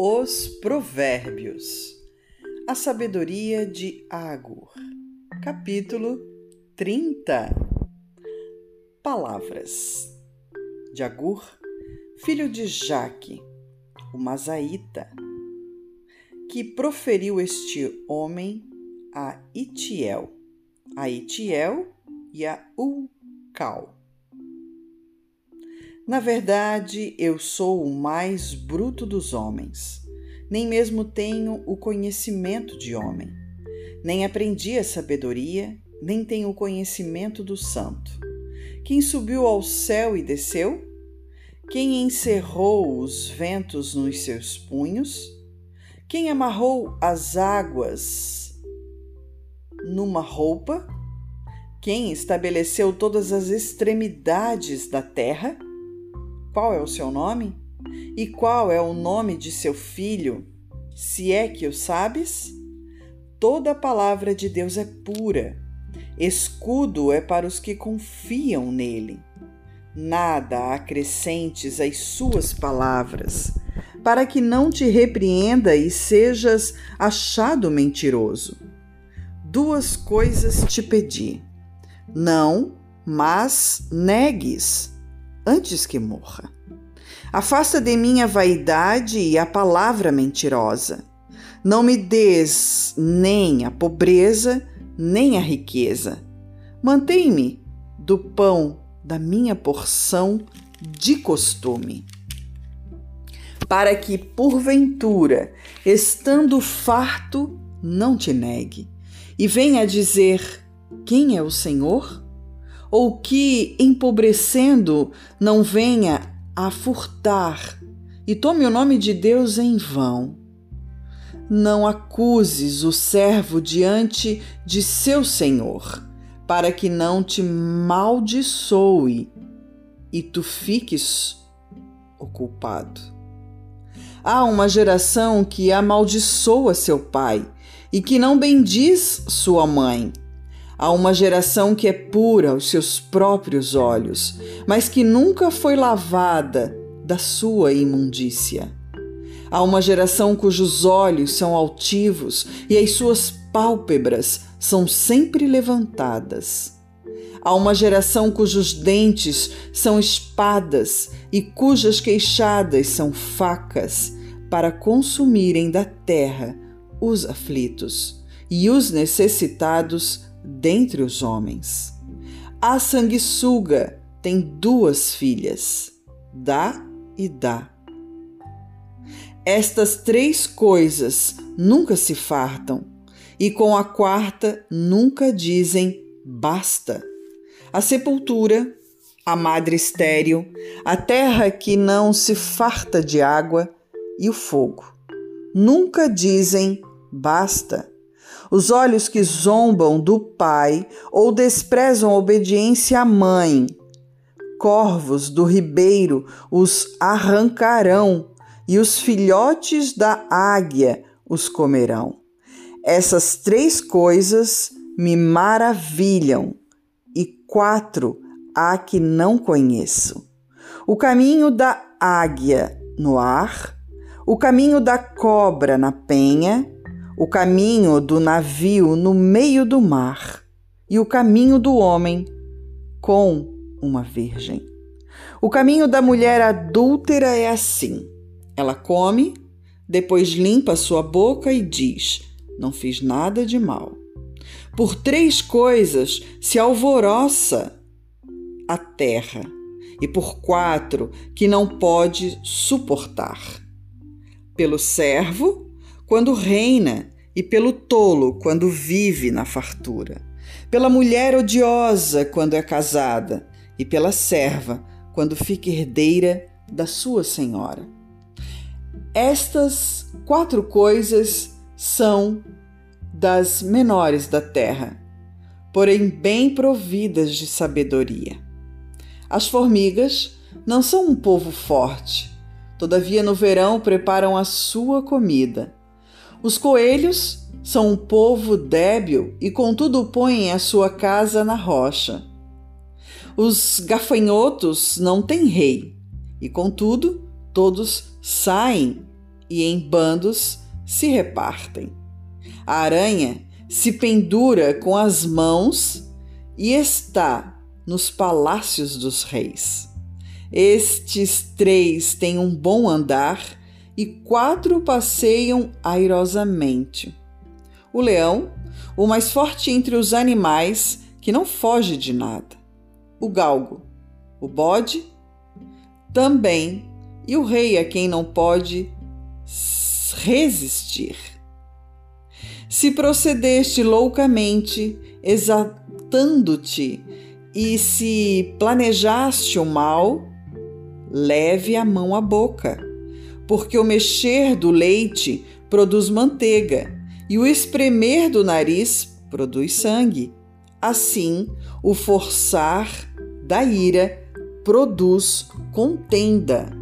Os Provérbios. A Sabedoria de Agur. Capítulo 30 Palavras. De Agur, filho de Jaque, o Mazaíta, que proferiu este homem a Itiel, a Itiel e a Ucal. Na verdade, eu sou o mais bruto dos homens. Nem mesmo tenho o conhecimento de homem. Nem aprendi a sabedoria, nem tenho o conhecimento do santo. Quem subiu ao céu e desceu? Quem encerrou os ventos nos seus punhos? Quem amarrou as águas numa roupa? Quem estabeleceu todas as extremidades da terra? Qual é o seu nome? E qual é o nome de seu filho? Se é que o sabes? Toda a palavra de Deus é pura. Escudo é para os que confiam nele. Nada acrescentes às suas palavras, para que não te repreenda e sejas achado mentiroso. Duas coisas te pedi. Não, mas negues antes que morra. Afasta de mim a vaidade e a palavra mentirosa. Não me des nem a pobreza, nem a riqueza. Mantém-me do pão da minha porção de costume. Para que, porventura, estando farto, não te negue, e venha dizer: Quem é o Senhor? Ou que, empobrecendo, não venha a furtar e tome o nome de Deus em vão. Não acuses o servo diante de seu senhor, para que não te maldiçoe e tu fiques o culpado. Há uma geração que amaldiçoa seu pai e que não bendiz sua mãe Há uma geração que é pura aos seus próprios olhos, mas que nunca foi lavada da sua imundícia. Há uma geração cujos olhos são altivos e as suas pálpebras são sempre levantadas. Há uma geração cujos dentes são espadas e cujas queixadas são facas para consumirem da terra os aflitos e os necessitados dentre os homens. A sanguessuga tem duas filhas, Dá e Dá. Estas três coisas nunca se fartam, e com a quarta nunca dizem basta. A sepultura, a madre estéril, a terra que não se farta de água e o fogo. Nunca dizem basta os olhos que zombam do pai ou desprezam a obediência à mãe. Corvos do ribeiro os arrancarão, e os filhotes da águia os comerão. Essas três coisas me maravilham, e quatro há que não conheço: o caminho da águia no ar, o caminho da cobra na penha o caminho do navio no meio do mar e o caminho do homem com uma virgem. O caminho da mulher adúltera é assim: ela come, depois limpa sua boca e diz: Não fiz nada de mal. Por três coisas se alvoroça a terra, e por quatro que não pode suportar. Pelo servo, quando reina, e pelo tolo quando vive na fartura, pela mulher odiosa quando é casada, e pela serva quando fica herdeira da sua senhora. Estas quatro coisas são das menores da terra, porém bem providas de sabedoria. As formigas não são um povo forte, todavia no verão preparam a sua comida os coelhos são um povo débil e, contudo, põem a sua casa na rocha. Os gafanhotos não têm rei e, contudo, todos saem e em bandos se repartem. A aranha se pendura com as mãos e está nos palácios dos reis. Estes três têm um bom andar e quatro passeiam airosamente. O leão, o mais forte entre os animais, que não foge de nada. O galgo, o bode, também, e o rei a quem não pode resistir. Se procedeste loucamente, exaltando-te, e se planejaste o mal, leve a mão à boca, porque o mexer do leite produz manteiga, e o espremer do nariz produz sangue. Assim, o forçar da ira produz contenda.